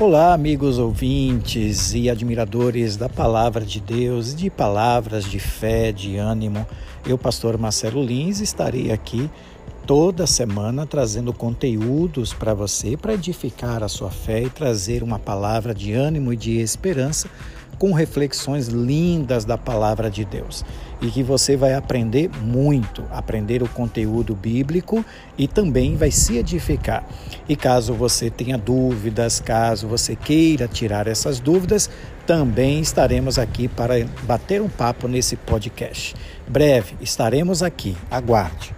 Olá, amigos ouvintes e admiradores da palavra de Deus, de palavras de fé, de ânimo. Eu, pastor Marcelo Lins, estarei aqui toda semana trazendo conteúdos para você, para edificar a sua fé e trazer uma palavra de ânimo e de esperança com reflexões lindas da palavra de Deus. E que você vai aprender muito, aprender o conteúdo bíblico e também vai se edificar. E caso você tenha dúvidas, caso você queira tirar essas dúvidas, também estaremos aqui para bater um papo nesse podcast. Breve estaremos aqui. Aguarde.